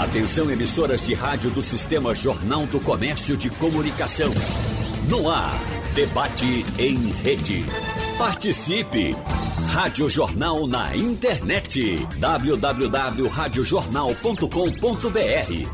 Atenção emissoras de rádio do Sistema Jornal do Comércio de Comunicação. No ar, debate em rede. Participe! Rádio Jornal na internet. www.radiojornal.com.br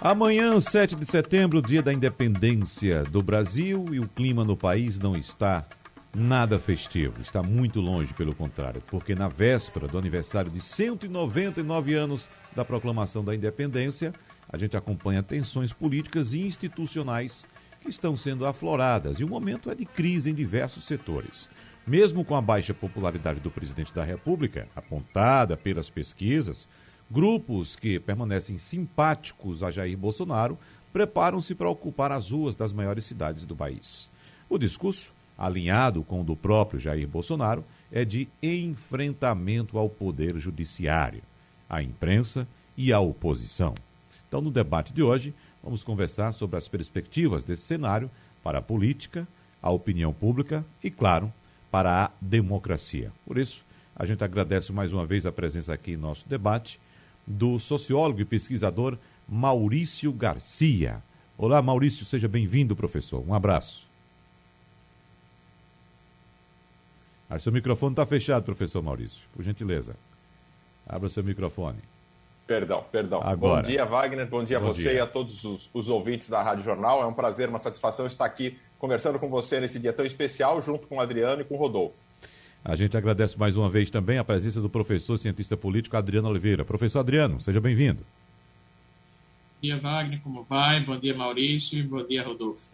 Amanhã, 7 de setembro, dia da independência do Brasil e o clima no país não está nada festivo. Está muito longe, pelo contrário, porque na véspera do aniversário de 199 anos da proclamação da independência, a gente acompanha tensões políticas e institucionais que estão sendo afloradas e o momento é de crise em diversos setores. Mesmo com a baixa popularidade do presidente da República, apontada pelas pesquisas, grupos que permanecem simpáticos a Jair Bolsonaro preparam-se para ocupar as ruas das maiores cidades do país. O discurso alinhado com o do próprio Jair Bolsonaro, é de enfrentamento ao poder judiciário, à imprensa e à oposição. Então, no debate de hoje, vamos conversar sobre as perspectivas desse cenário para a política, a opinião pública e, claro, para a democracia. Por isso, a gente agradece mais uma vez a presença aqui em nosso debate do sociólogo e pesquisador Maurício Garcia. Olá, Maurício, seja bem-vindo, professor. Um abraço. Ah, seu microfone está fechado, professor Maurício. Por gentileza. Abra seu microfone. Perdão, perdão. Agora. Bom dia, Wagner. Bom dia a você dia. e a todos os, os, ouvintes da Rádio Jornal. É um prazer, uma satisfação estar aqui conversando com você nesse dia tão especial, junto com o Adriano e com o Rodolfo. A gente agradece mais uma vez também a presença do professor cientista político Adriano Oliveira. Professor Adriano, seja bem-vindo. Bom dia, Wagner, como vai? Bom dia, Maurício, e bom dia, Rodolfo.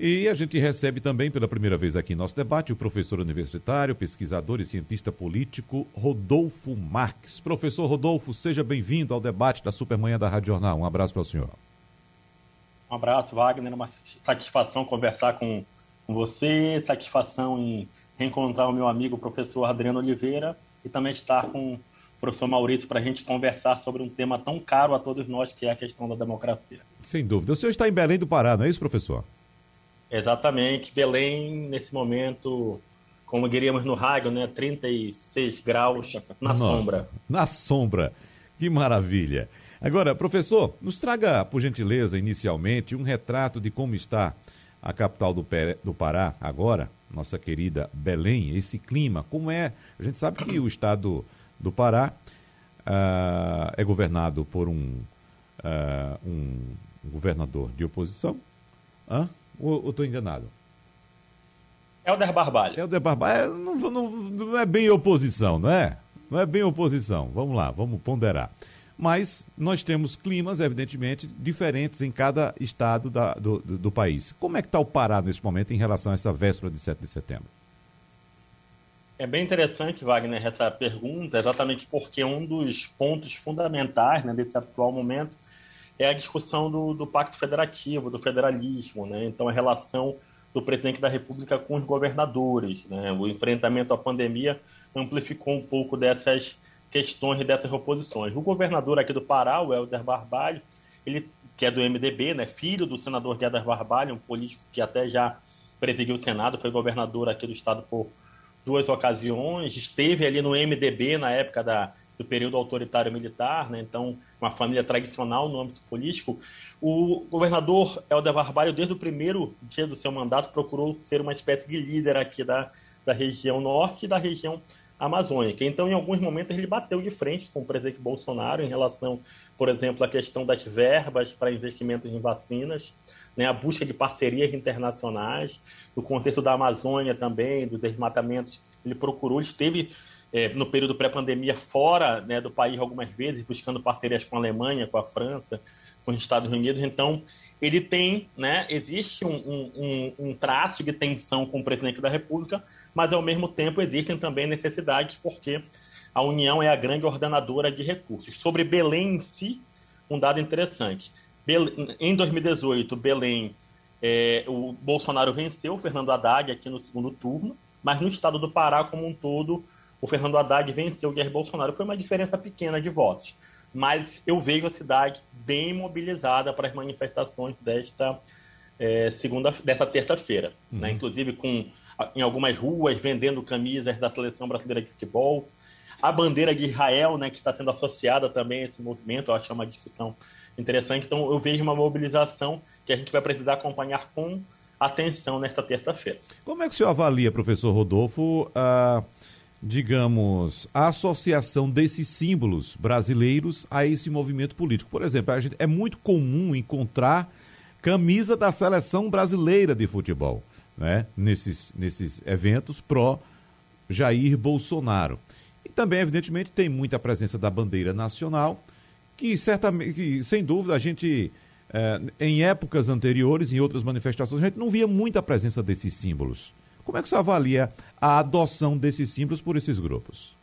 E a gente recebe também pela primeira vez aqui em nosso debate o professor universitário, pesquisador e cientista político Rodolfo Marques. Professor Rodolfo, seja bem-vindo ao debate da Supermanhã da Rádio Jornal. Um abraço para o senhor. Um abraço, Wagner. Uma satisfação conversar com, com você, satisfação em reencontrar o meu amigo o professor Adriano Oliveira e também estar com o professor Maurício para a gente conversar sobre um tema tão caro a todos nós que é a questão da democracia. Sem dúvida. O senhor está em Belém do Pará, não é isso, professor? Exatamente. Belém, nesse momento, como diríamos no rádio, né? 36 graus na Nossa, sombra. Na sombra. Que maravilha. Agora, professor, nos traga, por gentileza, inicialmente, um retrato de como está a capital do, do Pará agora, nossa querida Belém, esse clima, como é? A gente sabe que o estado do Pará uh, é governado por um, uh, um governador de oposição, uh, ou estou enganado? Helder Barbalho. Helder Barbalho é, não, não, não é bem oposição, não é? Não é bem oposição. Vamos lá, vamos ponderar. Mas nós temos climas, evidentemente, diferentes em cada estado da, do, do, do, país. Como é que está o Pará nesse momento em relação a essa véspera de 7 de setembro? É bem interessante, Wagner, essa pergunta, exatamente porque um dos pontos fundamentais né, desse atual momento é a discussão do, do pacto federativo, do federalismo, né? então a relação do presidente da República com os governadores. Né? O enfrentamento à pandemia amplificou um pouco dessas questões e dessas oposições. O governador aqui do Pará, o Helder Barbalho, ele, que é do MDB, né? filho do senador Helder Barbalho, um político que até já presidiu o Senado, foi governador aqui do estado por duas ocasiões, esteve ali no MDB na época da do período autoritário militar, né? então uma família tradicional no âmbito político, o governador Helder Barbalho, desde o primeiro dia do seu mandato, procurou ser uma espécie de líder aqui da, da região norte e da região amazônica. Então, em alguns momentos, ele bateu de frente com o presidente Bolsonaro em relação, por exemplo, à questão das verbas para investimentos em vacinas, né, a busca de parcerias internacionais, no contexto da Amazônia também, dos desmatamentos, ele procurou, esteve é, no período pré-pandemia fora né, do país algumas vezes, buscando parcerias com a Alemanha, com a França, com os Estados Unidos. Então, ele tem, né, existe um, um, um, traço de tensão com o presidente da República, mas ao mesmo tempo existem também necessidades, porque a União é a grande ordenadora de recursos. Sobre Belém em si, um dado interessante. Belém, em 2018, Belém, é, o Bolsonaro venceu o Fernando Haddad aqui no segundo turno, mas no estado do Pará como um todo, o Fernando Haddad venceu o Jair Bolsonaro. Foi uma diferença pequena de votos. Mas eu vejo a cidade bem mobilizada para as manifestações desta é, segunda, desta terça-feira. Né? Uhum. Né? Inclusive com em algumas ruas vendendo camisas da seleção brasileira de futebol. a bandeira de Israel, né, que está sendo associada também a esse movimento, eu acho que é uma discussão interessante. Então, eu vejo uma mobilização que a gente vai precisar acompanhar com atenção nesta terça-feira. Como é que o senhor avalia, professor Rodolfo, a, digamos, a associação desses símbolos brasileiros a esse movimento político? Por exemplo, gente, é muito comum encontrar camisa da seleção brasileira de futebol, né? nesses, nesses eventos pró Jair Bolsonaro. E também, evidentemente, tem muita presença da bandeira nacional, que certamente, que, sem dúvida, a gente, eh, em épocas anteriores, em outras manifestações, a gente não via muita presença desses símbolos. Como é que você avalia a adoção desses símbolos por esses grupos?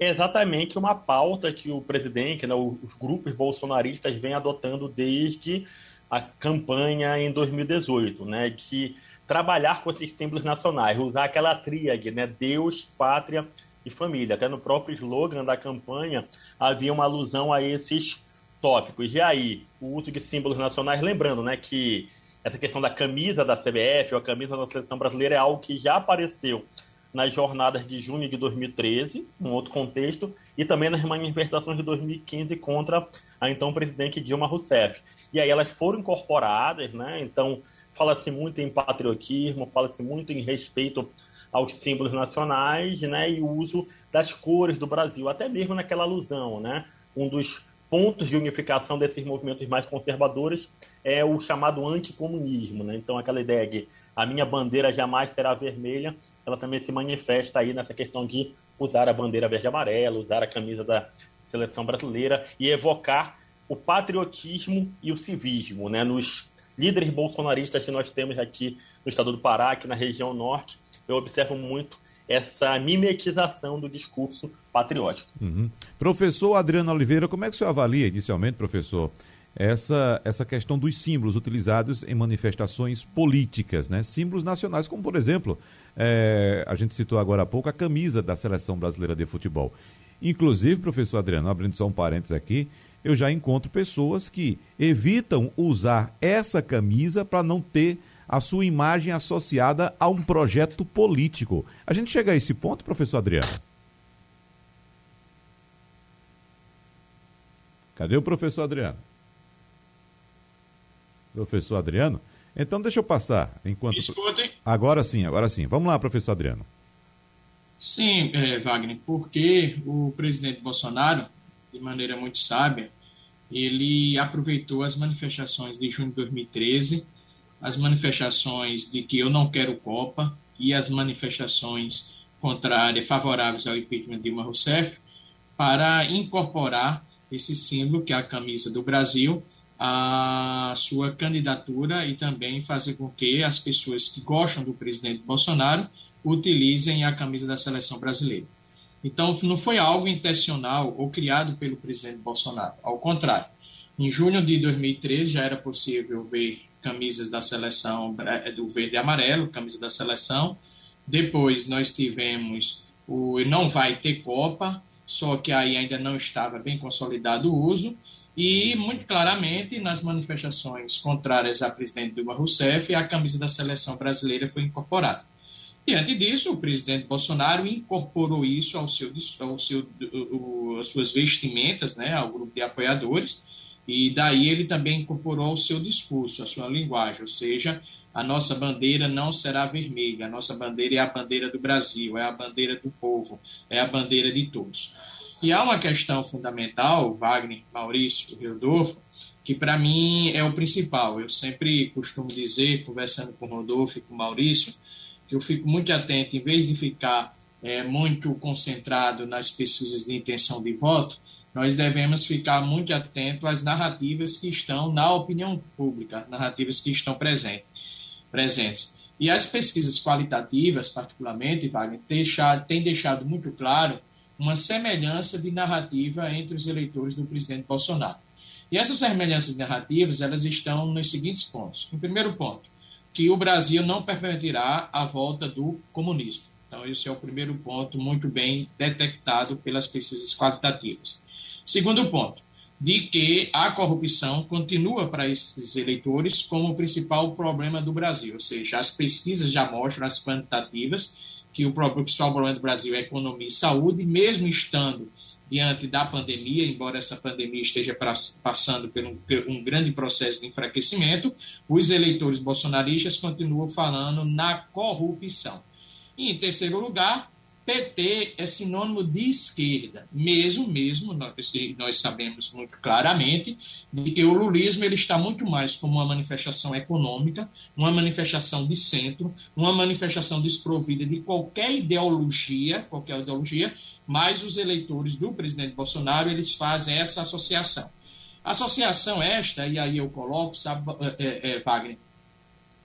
É exatamente uma pauta que o presidente, né, os grupos bolsonaristas vêm adotando desde a campanha em 2018, né, de trabalhar com esses símbolos nacionais, usar aquela tríade, né, Deus, pátria e família. Até no próprio slogan da campanha havia uma alusão a esses tópicos. E aí, o uso de símbolos nacionais, lembrando, né, que essa questão da camisa da CBF ou a camisa da seleção brasileira é algo que já apareceu nas jornadas de junho de 2013, num outro contexto, e também nas manifestações de 2015 contra a então presidente Dilma Rousseff. E aí elas foram incorporadas, né? Então fala-se muito em patriotismo, fala-se muito em respeito aos símbolos nacionais, né? E o uso das cores do Brasil, até mesmo naquela alusão, né? Um dos pontos de unificação desses movimentos mais conservadores é o chamado anticomunismo, né? Então aquela ideia de a minha bandeira jamais será vermelha, ela também se manifesta aí nessa questão de usar a bandeira verde e amarela, usar a camisa da seleção brasileira e evocar o patriotismo e o civismo, né? Nos líderes bolsonaristas que nós temos aqui no estado do Pará, aqui na região norte, eu observo muito essa mimetização do discurso patriótico. Uhum. Professor Adriano Oliveira, como é que o senhor avalia inicialmente, professor, essa, essa questão dos símbolos utilizados em manifestações políticas, né? Símbolos nacionais, como por exemplo, é, a gente citou agora há pouco a camisa da seleção brasileira de futebol. Inclusive, professor Adriano, abrindo só um parênteses aqui, eu já encontro pessoas que evitam usar essa camisa para não ter a sua imagem associada a um projeto político. A gente chega a esse ponto, professor Adriano? Cadê o professor Adriano? Professor Adriano? Então deixa eu passar enquanto. Escutem. Agora sim, agora sim. Vamos lá, professor Adriano. Sim, é, Wagner, porque o presidente Bolsonaro, de maneira muito sábia, ele aproveitou as manifestações de junho de 2013 as manifestações de que eu não quero Copa e as manifestações contrárias, favoráveis ao impeachment de Dilma Rousseff, para incorporar esse símbolo, que é a camisa do Brasil, a sua candidatura e também fazer com que as pessoas que gostam do presidente Bolsonaro utilizem a camisa da seleção brasileira. Então, não foi algo intencional ou criado pelo presidente Bolsonaro. Ao contrário, em junho de 2013 já era possível ver camisas da seleção é, do verde e amarelo, camisa da seleção. Depois nós tivemos o não vai ter Copa, só que aí ainda não estava bem consolidado o uso. E, muito claramente, nas manifestações contrárias à presidente Dilma Rousseff, a camisa da seleção brasileira foi incorporada. Diante disso, o presidente Bolsonaro incorporou isso ao seu, ao seu, às suas vestimentas, né, ao grupo de apoiadores, e daí ele também incorporou o seu discurso, a sua linguagem, ou seja, a nossa bandeira não será vermelha, a nossa bandeira é a bandeira do Brasil, é a bandeira do povo, é a bandeira de todos. E há uma questão fundamental, Wagner, Maurício, Rodolfo, que para mim é o principal. Eu sempre costumo dizer, conversando com o Rodolfo e com o Maurício, que eu fico muito atento, em vez de ficar é, muito concentrado nas pesquisas de intenção de voto, nós devemos ficar muito atentos às narrativas que estão na opinião pública, narrativas que estão presentes. Presentes. E as pesquisas qualitativas, particularmente, Wagner, têm deixado muito claro uma semelhança de narrativa entre os eleitores do presidente Bolsonaro. E essas semelhanças narrativas elas estão nos seguintes pontos. Em primeiro ponto, que o Brasil não permitirá a volta do comunismo. Então, esse é o primeiro ponto muito bem detectado pelas pesquisas qualitativas. Segundo ponto, de que a corrupção continua para esses eleitores como o principal problema do Brasil, ou seja, as pesquisas já mostram as quantitativas que o próprio principal problema do Brasil é economia e saúde, mesmo estando diante da pandemia, embora essa pandemia esteja passando por um, por um, grande processo de enfraquecimento, os eleitores bolsonaristas continuam falando na corrupção. E, em terceiro lugar, PT é sinônimo de esquerda, mesmo, mesmo, nós, nós sabemos muito claramente de que o lulismo ele está muito mais como uma manifestação econômica, uma manifestação de centro, uma manifestação desprovida de qualquer ideologia, qualquer ideologia, mas os eleitores do presidente Bolsonaro, eles fazem essa associação. Associação esta, e aí eu coloco, sabe, é, é, Wagner,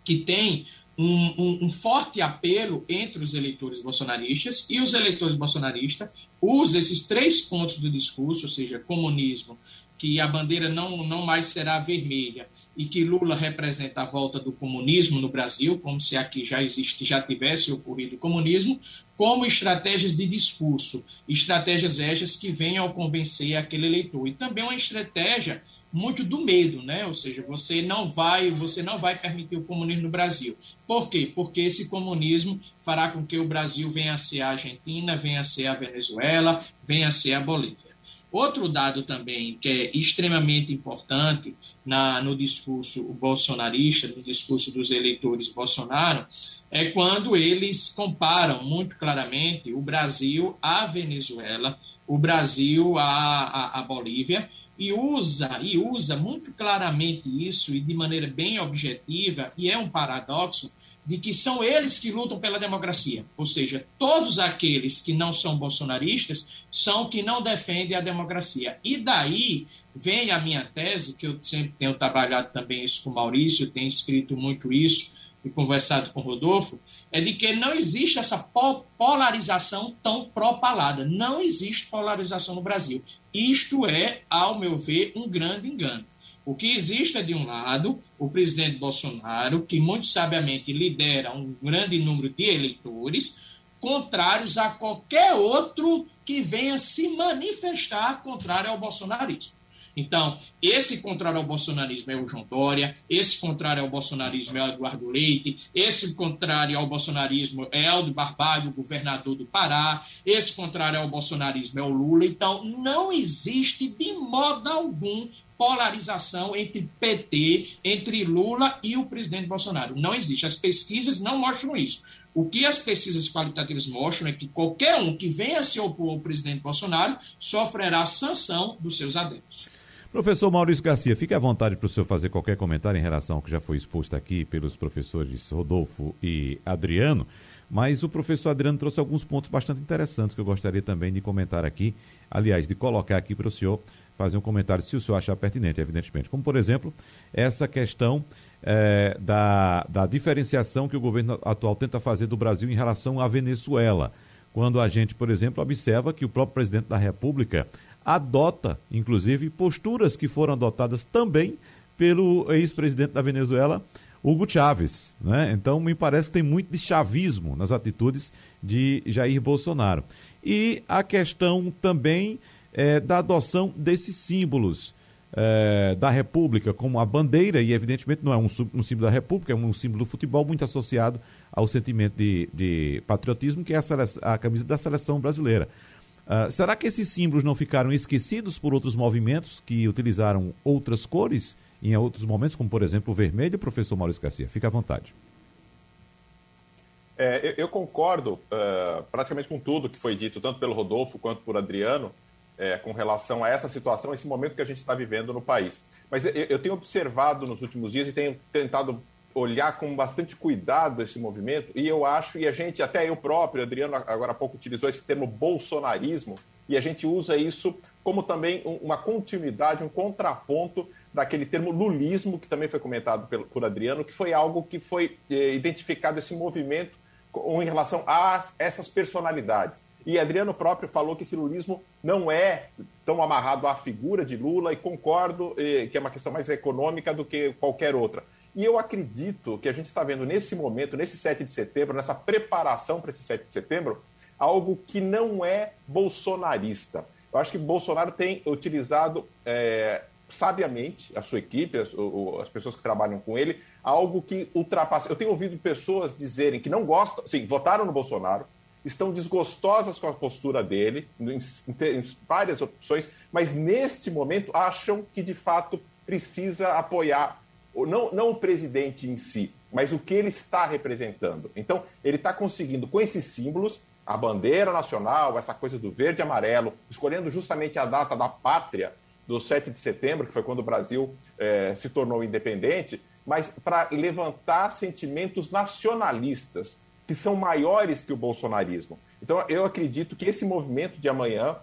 que tem um, um, um, forte apelo entre os eleitores bolsonaristas e os eleitores bolsonaristas usam esses três pontos do discurso, ou seja, comunismo, que a bandeira não, não mais será vermelha e que Lula representa a volta do comunismo no Brasil, como se aqui já existe, já tivesse ocorrido o comunismo, como estratégias de discurso, estratégias estas que venham convencer aquele eleitor. E também uma estratégia muito do medo, né? Ou seja, você não vai, você não vai permitir o comunismo no Brasil. Por quê? Porque esse comunismo fará com que o Brasil venha a ser a Argentina, venha a ser a Venezuela, venha a ser a Bolívia. Outro dado também que é extremamente importante na, no discurso bolsonarista, no discurso dos eleitores Bolsonaro, é quando eles comparam muito claramente o Brasil à Venezuela, o Brasil à, à, à Bolívia, e usa e usa muito claramente isso e de maneira bem objetiva e é um paradoxo de que são eles que lutam pela democracia, ou seja, todos aqueles que não são bolsonaristas são que não defendem a democracia. E daí vem a minha tese, que eu sempre tenho trabalhado também isso com Maurício, tenho escrito muito isso e conversado com Rodolfo, é de que não existe essa polarização tão propalada. Não existe polarização no Brasil. Isto é, ao meu ver, um grande engano. O que existe é, de um lado, o presidente Bolsonaro, que muito sabiamente lidera um grande número de eleitores, contrários a qualquer outro que venha se manifestar contrário ao bolsonarismo. Então, esse contrário ao bolsonarismo é o João Dória, esse contrário ao bolsonarismo é o Eduardo Leite, esse contrário ao bolsonarismo é Eldo Barbalho, governador do Pará, esse contrário ao bolsonarismo é o Lula. Então, não existe de modo algum polarização entre PT, entre Lula e o presidente Bolsonaro. Não existe. As pesquisas não mostram isso. O que as pesquisas qualitativas mostram é que qualquer um que venha se opor ao presidente Bolsonaro sofrerá sanção dos seus adeptos. Professor Maurício Garcia, fique à vontade para o senhor fazer qualquer comentário em relação ao que já foi exposto aqui pelos professores Rodolfo e Adriano, mas o professor Adriano trouxe alguns pontos bastante interessantes que eu gostaria também de comentar aqui, aliás, de colocar aqui para o senhor fazer um comentário, se o senhor achar pertinente, evidentemente. Como, por exemplo, essa questão é, da, da diferenciação que o governo atual tenta fazer do Brasil em relação à Venezuela. Quando a gente, por exemplo, observa que o próprio presidente da República adota, inclusive, posturas que foram adotadas também pelo ex-presidente da Venezuela, Hugo Chávez. Né? Então, me parece que tem muito de chavismo nas atitudes de Jair Bolsonaro. E a questão também é, da adoção desses símbolos é, da República, como a bandeira, e evidentemente não é um, um, símbolo da República, é um símbolo do futebol muito associado ao sentimento de, de patriotismo, que é a, a camisa da seleção brasileira. Uh, será que esses símbolos não ficaram esquecidos por outros movimentos que utilizaram outras cores em outros momentos, como por exemplo o vermelho, professor Maurício Garcia? Fique à vontade. É, eu, concordo uh, praticamente com tudo que foi dito, tanto pelo Rodolfo quanto por Adriano, é, com relação a essa situação, esse momento que a gente está vivendo no país. Mas eu, eu tenho observado nos últimos dias e tenho tentado olhar com bastante cuidado esse movimento, e eu acho, e a gente, até eu próprio, Adriano agora há pouco utilizou esse termo bolsonarismo, e a gente usa isso como também uma continuidade, um contraponto daquele termo lulismo, que também foi comentado por Adriano, que foi algo que foi eh, identificado, esse movimento, em relação a essas personalidades. E Adriano próprio falou que esse lulismo não é tão amarrado à figura de Lula, e concordo eh, que é uma questão mais econômica do que qualquer outra. E eu acredito que a gente está vendo nesse momento, nesse 7 de setembro, nessa preparação para esse 7 de setembro, algo que não é bolsonarista. Eu acho que Bolsonaro tem utilizado é, sabiamente a sua equipe, as, as, pessoas que trabalham com ele, algo que ultrapassa. Eu tenho ouvido pessoas dizerem que não gostam, sim, votaram no Bolsonaro, estão desgostosas com a postura dele, em, em, várias opções, mas neste momento acham que de fato precisa apoiar, não, não o presidente em si, mas o que ele está representando. Então, ele está conseguindo, com esses símbolos, a bandeira nacional, essa coisa do verde e amarelo, escolhendo justamente a data da pátria, do 7 de setembro, que foi quando o Brasil eh, se tornou independente, mas para levantar sentimentos nacionalistas, que são maiores que o bolsonarismo. Então, eu acredito que esse movimento de amanhã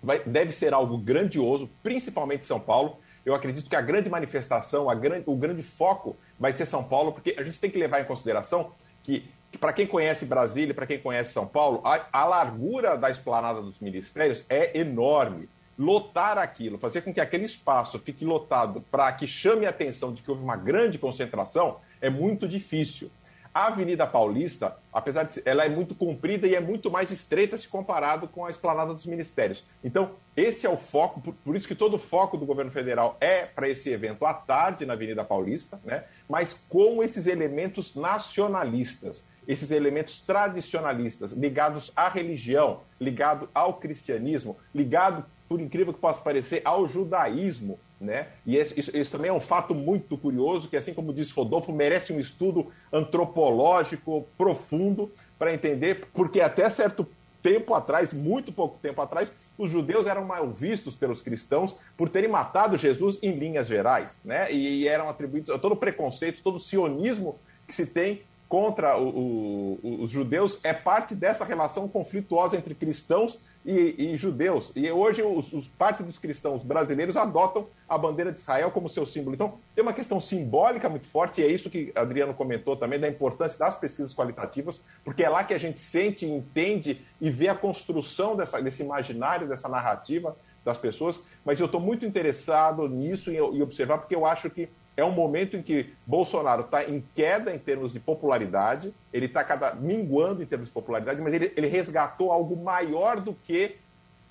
vai, deve ser algo grandioso, principalmente em São Paulo. Eu acredito que a grande manifestação, a grande, o grande foco vai ser São Paulo, porque a gente tem que levar em consideração que, que para quem conhece Brasília, para quem conhece São Paulo, a, a largura da esplanada dos ministérios é enorme lotar aquilo, fazer com que aquele espaço fique lotado para que chame a atenção de que houve uma grande concentração, é muito difícil. A Avenida Paulista, apesar de ela é muito comprida e é muito mais estreita se comparado com a esplanada dos ministérios. Então, esse é o foco, por, por isso que todo o foco do governo federal é para esse evento à tarde na Avenida Paulista, né? mas com esses elementos nacionalistas, esses elementos tradicionalistas, ligados à religião, ligado ao cristianismo, ligado por incrível que possa parecer, ao judaísmo. Né? E esse, isso, isso, também é um fato muito curioso, que, assim como disse Rodolfo, merece um estudo antropológico profundo para entender, porque até certo tempo atrás, muito pouco tempo atrás, os judeus eram mal vistos pelos cristãos por terem matado Jesus em linhas gerais, né? E, eram atribuídos todo o preconceito, todo o sionismo que se tem contra o, o, os judeus é parte dessa relação conflituosa entre cristãos e, e judeus. E hoje os, os, parte dos cristãos brasileiros adotam a bandeira de Israel como seu símbolo. Então tem uma questão simbólica muito forte, e é isso que Adriano comentou também, da importância das pesquisas qualitativas, porque é lá que a gente sente, entende e vê a construção dessa, desse imaginário, dessa narrativa das pessoas. Mas eu estou muito interessado nisso e observar, porque eu acho que é um momento em que Bolsonaro está em queda em termos de popularidade, ele está cada minguando em termos de popularidade, mas ele, ele resgatou algo maior do que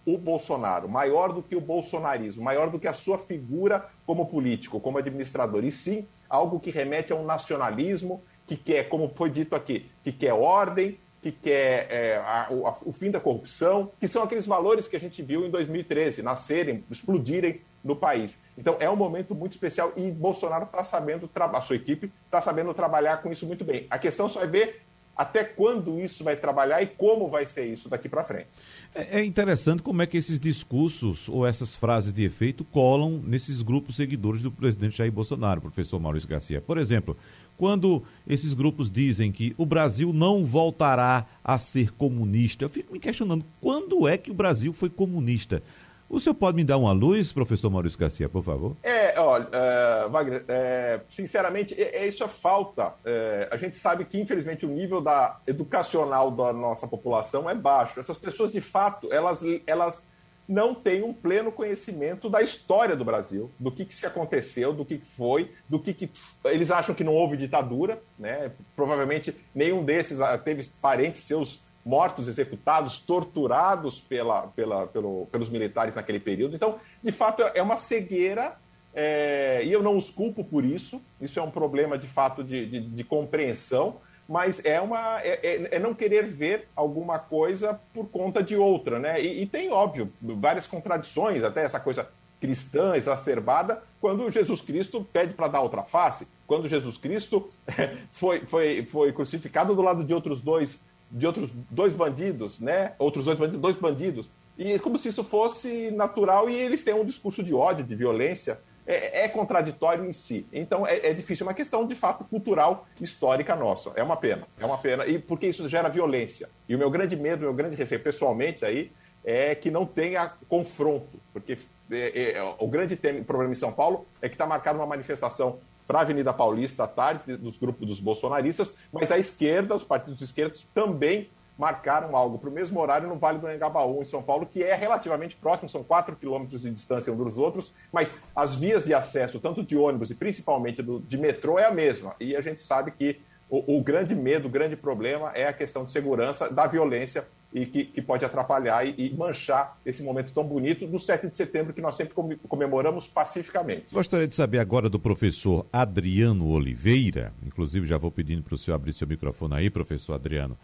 o Bolsonaro, maior do que o bolsonarismo, maior do que a sua figura como político, como administrador, e sim algo que remete a um nacionalismo, que quer, como foi dito aqui, que quer ordem, que quer é, a, a, o fim da corrupção, que são aqueles valores que a gente viu em 2013 nascerem, explodirem no país. Então é um momento muito especial e Bolsonaro está sabendo, a sua equipe está sabendo trabalhar com isso muito bem. A questão só é ver até quando isso vai trabalhar e como vai ser isso daqui para frente. É, é, interessante como é que esses discursos ou essas frases de efeito colam nesses grupos seguidores do presidente Jair Bolsonaro, professor Maurício Garcia. Por exemplo, quando esses grupos dizem que o Brasil não voltará a ser comunista, eu fico me questionando quando é que o Brasil foi comunista? O senhor pode me dar uma luz, professor Maurício Garcia, por favor? É, olha, é, Wagner, é, sinceramente, é, é, isso é falta. É, a gente sabe que, infelizmente, o nível da educacional da nossa população é baixo. Essas pessoas, de fato, elas, elas não têm um pleno conhecimento da história do Brasil, do que, que se aconteceu, do que, que foi, do que, que eles acham que não houve ditadura, né? Provavelmente nenhum desses ah, teve parentes seus mortos, executados, torturados pela, pela, pelo, pelos militares naquele período. Então, de fato, é uma cegueira é, e eu não os culpo por isso. Isso é um problema, de fato, de, de, de compreensão, mas é, uma, é, é, é, não querer ver alguma coisa por conta de outra. Né? E, e tem, óbvio, várias contradições, até essa coisa cristã exacerbada, quando Jesus Cristo pede para dar outra face, quando Jesus Cristo foi, foi, foi crucificado do lado de outros dois de outros dois bandidos, né? Outros dois bandidos, dois bandidos. E como se isso fosse natural e eles têm um discurso de ódio, de violência. É, é contraditório em si. Então é, é, difícil, é uma questão de fato cultural, histórica nossa. É uma pena, é uma pena. E porque isso gera violência. E o meu grande medo, o meu grande receio pessoalmente aí, é que não tenha confronto. Porque é, é, o grande tema, problema em São Paulo é que está marcada uma manifestação para a Avenida Paulista à tarde, dos grupos dos bolsonaristas, mas a esquerda, os partidos de esquerda também marcaram algo para o mesmo horário no Vale do Anhangabaú, em São Paulo, que é relativamente próximo, são 4 quilômetros de distância um dos outros, mas as vias de acesso, tanto de ônibus e principalmente do, de metrô, é a mesma. E a gente sabe que o, o grande medo, o grande problema é a questão de segurança, da violência e que, que pode atrapalhar e, e, manchar esse momento tão bonito do 7 de setembro que nós sempre comemoramos pacificamente. Gostaria de saber agora do professor Adriano Oliveira, inclusive já vou pedindo para o senhor abrir seu microfone aí, professor Adriano.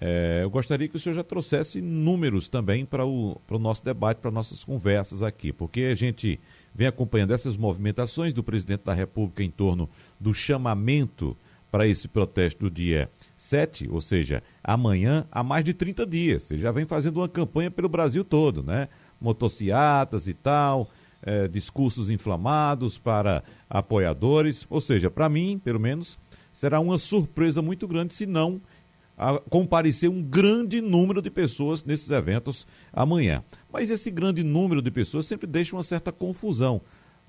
É, eu gostaria que o senhor já trouxesse números também para o, para o nosso debate, para nossas conversas aqui, porque a gente vem acompanhando essas movimentações do presidente da República em torno do chamamento para esse protesto do dia 7, ou seja, amanhã, há mais de 30 dias. Ele já vem fazendo uma campanha pelo Brasil todo, né? Motociatas e tal, é, discursos inflamados para apoiadores. Ou seja, para mim, pelo menos, será uma surpresa muito grande se não a comparecer um grande número de pessoas nesses eventos amanhã. Mas esse grande número de pessoas sempre deixa uma certa confusão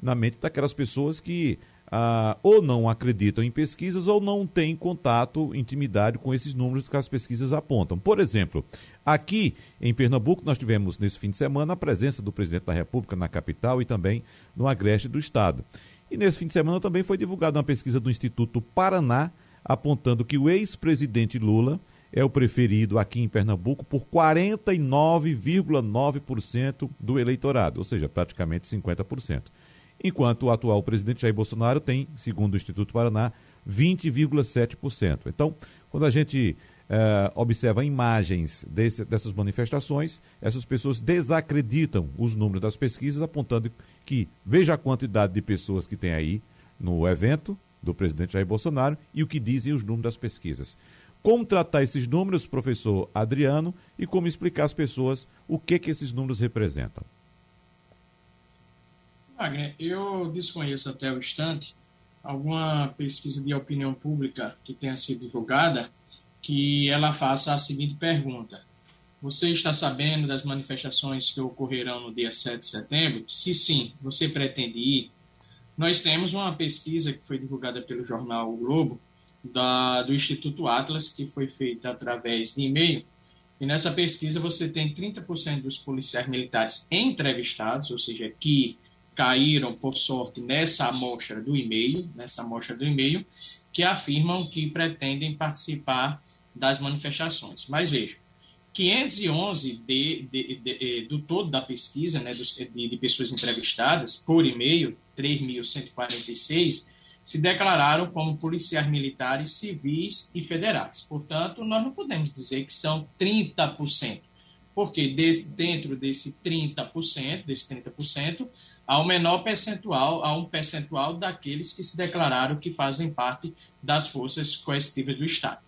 na mente daquelas pessoas que ah, ou não acreditam em pesquisas ou não têm contato, intimidade com esses números que as pesquisas apontam. Por exemplo, aqui em Pernambuco, nós tivemos nesse fim de semana a presença do presidente da República na capital e também no agreste do Estado. E nesse fim de semana também foi divulgada uma pesquisa do Instituto Paraná apontando que o ex-presidente Lula é o preferido aqui em Pernambuco por 49,9% do eleitorado, ou seja, praticamente 50%. Enquanto o atual presidente Jair Bolsonaro tem, segundo o Instituto Paraná, 20,7%. Então, quando a gente eh, observa imagens desse, dessas manifestações, essas pessoas desacreditam os números das pesquisas, apontando que veja a quantidade de pessoas que tem aí no evento, do presidente Jair Bolsonaro e o que dizem os números das pesquisas. Como tratar esses números, professor Adriano, e como explicar às pessoas o que, que esses números representam? Eu desconheço até o instante alguma pesquisa de opinião pública que tenha sido divulgada que ela faça a seguinte pergunta. Você está sabendo das manifestações que ocorrerão no dia 7 de setembro? Se sim, você pretende ir? Nós temos uma pesquisa que foi divulgada pelo jornal o Globo, da, do Instituto Atlas, que foi feita através de e-mail. E nessa pesquisa você tem 30% dos policiais militares entrevistados, ou seja, que caíram, por sorte, nessa amostra do e-mail, nessa amostra do e-mail, que afirmam que pretendem participar das manifestações. Mas veja, 511 de, de, de, eh, do todo da pesquisa, né, de, de pessoas entrevistadas por e-mail, 3.146, se declararam como policiais militares civis e federais. Portanto, nós não podemos dizer que são 30%, porque de, dentro desse 30%, desse 30%, há um menor percentual, há um percentual daqueles que se declararam que fazem parte das forças coercitivas do Estado.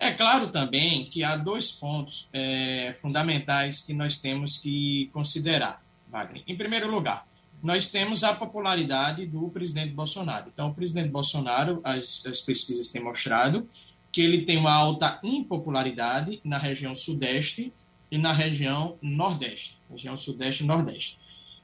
É claro também que há dois pontos é, fundamentais que nós temos que considerar, Wagner. Em primeiro lugar, nós temos a popularidade do presidente Bolsonaro. Então, o presidente Bolsonaro, as, as pesquisas têm mostrado que ele tem uma alta impopularidade na região sudeste e na região nordeste, região sudeste e nordeste.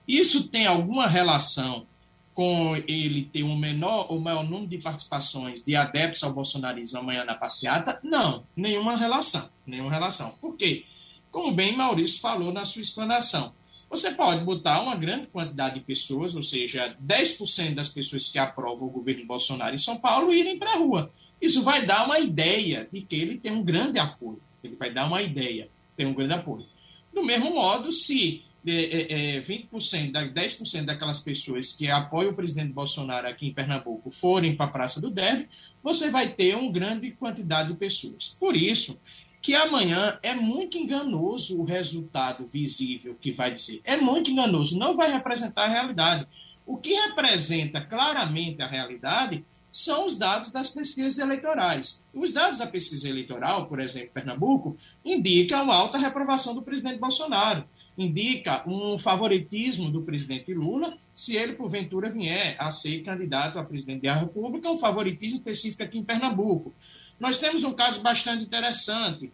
Isso tem alguma relação com ele ter um menor ou maior número de participações de adeptos ao bolsonarismo amanhã na passeata? Não, nenhuma relação. Nenhuma relação. Por quê? Como bem Maurício falou na sua explanação, você pode botar uma grande quantidade de pessoas, ou seja, 10% das pessoas que aprovam o governo Bolsonaro em São Paulo, irem para a rua. Isso vai dar uma ideia de que ele tem um grande apoio. Ele vai dar uma ideia, tem um grande apoio. Do mesmo modo, se é, é, 20%, 10% daquelas pessoas que apoiam o presidente Bolsonaro aqui em Pernambuco forem para a Praça do Derby, você vai ter uma grande quantidade de pessoas. Por isso que amanhã é muito enganoso o resultado visível que vai dizer. É muito enganoso, não vai representar a realidade. O que representa claramente a realidade são os dados das pesquisas eleitorais. Os dados da pesquisa eleitoral, por exemplo, Pernambuco, indicam alta reprovação do presidente Bolsonaro indica um favoritismo do presidente Lula, se ele, porventura, vier a ser candidato a presidente da República, um favoritismo específico aqui em Pernambuco. Nós temos um caso bastante interessante,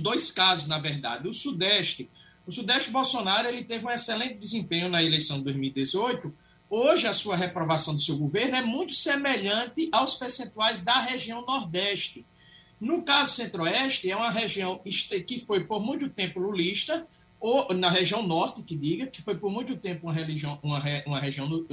dois casos, na verdade. O Sudeste, o Sudeste Bolsonaro ele teve um excelente desempenho na eleição de 2018. Hoje, a sua reprovação do seu governo é muito semelhante aos percentuais da região Nordeste. No caso Centro-Oeste, é uma região que foi por muito tempo lulista, ou na região norte, que diga, que foi por muito tempo uma, religião, uma, uma região uh,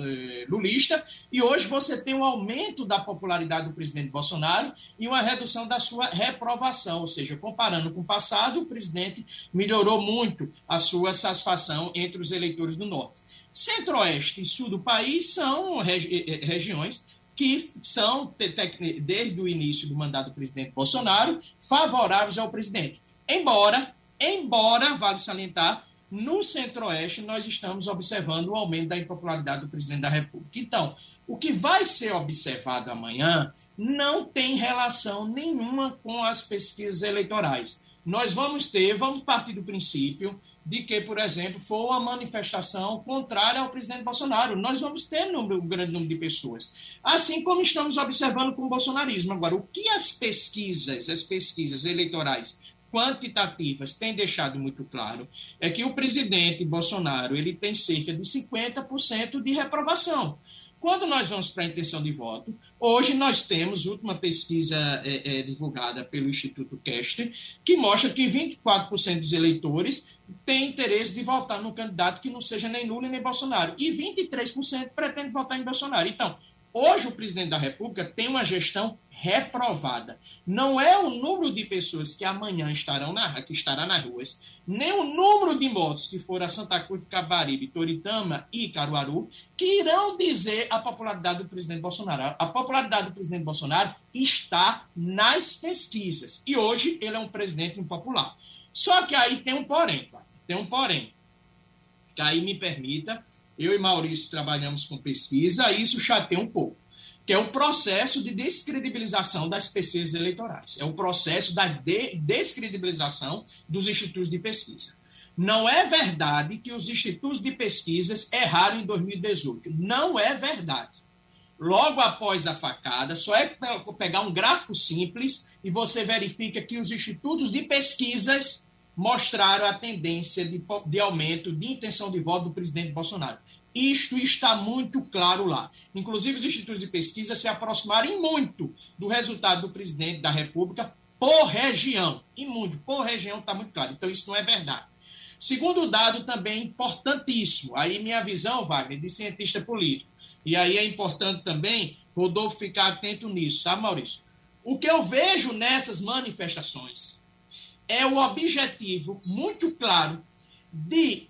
lulista, e hoje você tem um aumento da popularidade do presidente Bolsonaro e uma redução da sua reprovação, ou seja, comparando com o passado, o presidente melhorou muito a sua satisfação entre os eleitores do norte. Centro-Oeste e Sul do país são regi eh, eh, regiões que são, desde o início do mandato do presidente Bolsonaro, favoráveis ao presidente. Embora, embora, vale salientar, no Centro-Oeste nós estamos observando o aumento da impopularidade do presidente da República. Então, o que vai ser observado amanhã não tem relação nenhuma com as pesquisas eleitorais. Nós vamos ter, vamos partir do princípio de que, por exemplo, for uma manifestação contrária ao presidente Bolsonaro. Nós vamos ter número, um grande número de pessoas. Assim como estamos observando com o bolsonarismo. Agora, o que as pesquisas, as pesquisas eleitorais quantitativas têm deixado muito claro é que o presidente Bolsonaro ele tem cerca de 50% de reprovação. Quando nós vamos para a intenção de voto, hoje nós temos última pesquisa é, é, divulgada pelo Instituto Kester, que mostra que 24% dos eleitores têm interesse de votar num candidato que não seja nem Lula nem Bolsonaro, e 23% pretende votar em Bolsonaro. Então, hoje o presidente da República tem uma gestão reprovada. Não é o número de pessoas que amanhã estarão na, que estará nas ruas, nem o número de mortos que foram a Santa Cruz de Cabaribe, Toritama e Caruaru, que irão dizer a popularidade do presidente Bolsonaro. A popularidade do presidente Bolsonaro está nas pesquisas. E hoje ele é um presidente impopular. Só que aí tem um porém, tem um porém. Que aí me permita, eu e Maurício trabalhamos com pesquisa, e isso chateia um pouco que é o processo de descredibilização das pesquisas eleitorais. É o processo da de descredibilização dos institutos de pesquisa. Não é verdade que os institutos de pesquisas erraram em 2018. Não é verdade. Logo após a facada, só é pegar um gráfico simples e você verifica que os institutos de pesquisas mostraram a tendência de, de aumento de intenção de voto do presidente Bolsonaro. Isto está muito claro lá. Inclusive, os institutos de pesquisa se aproximarem muito do resultado do presidente da República por região. E muito, por região está muito claro. Então, isso não é verdade. Segundo dado também importantíssimo, aí minha visão, Wagner, de cientista político, e aí é importante também Rodolfo ficar atento nisso, sabe, Maurício? O que eu vejo nessas manifestações é o objetivo muito claro de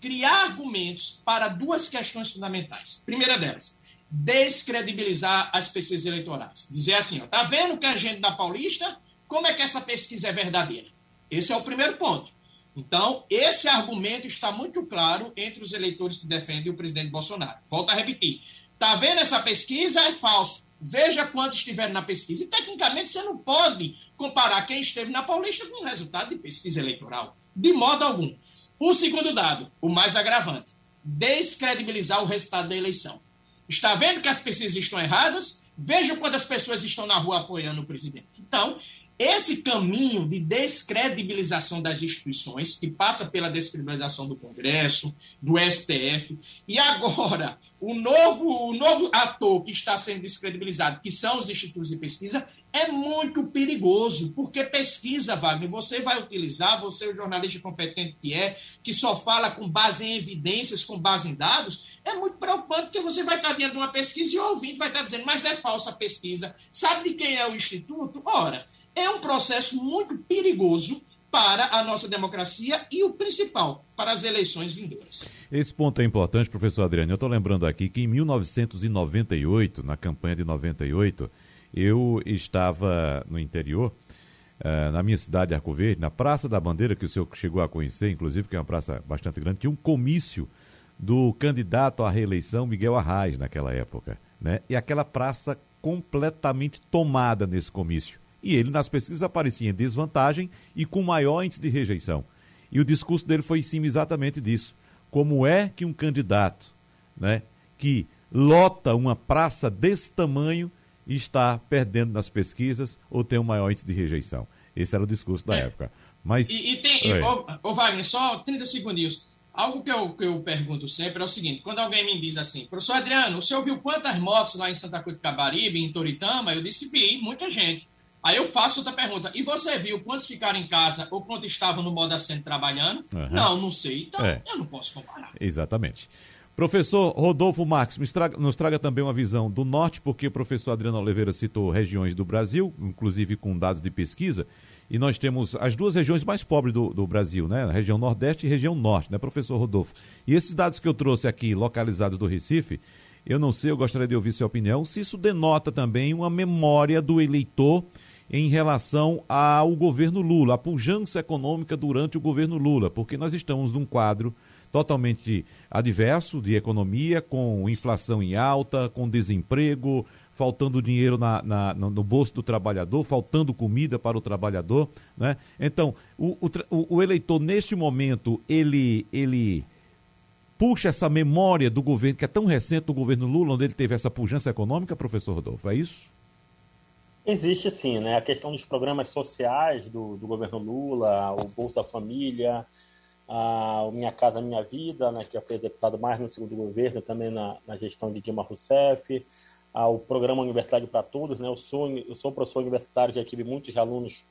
criar argumentos para duas questões fundamentais. Primeira delas, descredibilizar as pesquisas eleitorais. Dizer assim, ó, tá vendo que a gente da Paulista, como é que essa pesquisa é verdadeira? Esse é o primeiro ponto. Então, esse argumento está muito claro entre os eleitores que defendem o presidente Bolsonaro. Volto a repetir. Tá vendo essa pesquisa? É falso. Veja quantos estiveram na pesquisa. E, tecnicamente, você não pode comparar quem esteve na Paulista com o resultado de pesquisa eleitoral. De modo algum. O segundo dado, o mais agravante, descredibilizar o resultado da eleição. Está vendo que as pesquisas estão erradas? Veja quantas pessoas estão na rua apoiando o presidente. Então, esse caminho de descredibilização das instituições, que passa pela descredibilização do Congresso, do STF, e agora o novo, o novo ator que está sendo descredibilizado, que são os institutos de pesquisa, é muito perigoso, porque pesquisa, Wagner, você vai utilizar, você, o jornalista competente que é, que só fala com base em evidências, com base em dados, é muito preocupante, porque você vai estar diante de uma pesquisa e o ouvinte vai estar dizendo, mas é falsa pesquisa. Sabe de quem é o instituto? Ora, é um processo muito perigoso para a nossa democracia e o principal, para as eleições vindouras. Esse ponto é importante, professor Adriano. Eu estou lembrando aqui que em 1998, na campanha de 98, eu estava no interior, uh, na minha cidade de Arco Verde, na Praça da Bandeira, que o senhor chegou a conhecer, inclusive, que é uma praça bastante grande, tinha um comício do candidato à reeleição Miguel Arraes naquela época. Né? E aquela praça completamente tomada nesse comício e ele nas pesquisas aparecia em desvantagem e com maior índice de rejeição. E o discurso dele foi em cima exatamente disso. Como é que um candidato né, que lota uma praça desse tamanho está perdendo nas pesquisas ou tem um maior índice de rejeição? Esse era o discurso da é. época. Mas... E, e tem, ô, ô, Wagner, só 30 segundinhos. Algo que eu, que eu pergunto sempre é o seguinte: quando alguém me diz assim, professor Adriano, o senhor viu quantas motos lá em Santa Cruz de Cabaribe, em Toritama? Eu disse, vi, muita gente. Aí eu faço outra pergunta. E você viu quantos ficaram em casa ou quantos estavam no modo assento trabalhando? Uhum. Não, não sei. Então, é. eu não posso comparar. Exatamente. Professor Rodolfo Marques, nos traga, também uma visão do norte, porque o professor Adriano Oliveira citou regiões do Brasil, inclusive com dados de pesquisa, e nós temos as duas regiões mais pobres do, do Brasil, né? A região Nordeste e região Norte, né, professor Rodolfo? E esses dados que eu trouxe aqui, localizados do Recife, Eu não sei, eu gostaria de ouvir sua opinião, se isso denota também uma memória do eleitor em relação ao governo Lula, a pujança econômica durante o governo Lula, porque nós estamos num quadro totalmente adverso de economia, com inflação em alta, com desemprego, faltando dinheiro na, na, no bolso do trabalhador, faltando comida para o trabalhador. Né? Então, o, o, o eleitor, neste momento, ele, ele puxa essa memória do governo, que é tão recente do governo Lula, onde ele teve essa pujança econômica, professor Rodolfo, é isso? Existe sim, né? A questão dos programas sociais do, do governo Lula, o Bolsa Família, a o Minha Casa Minha Vida, né, que foi executado mais no segundo governo, também na, na gestão de Dilma Rousseff, ao programa Universidade para Todos, né? Eu sou eu sou professor universitário que tive muitos alunos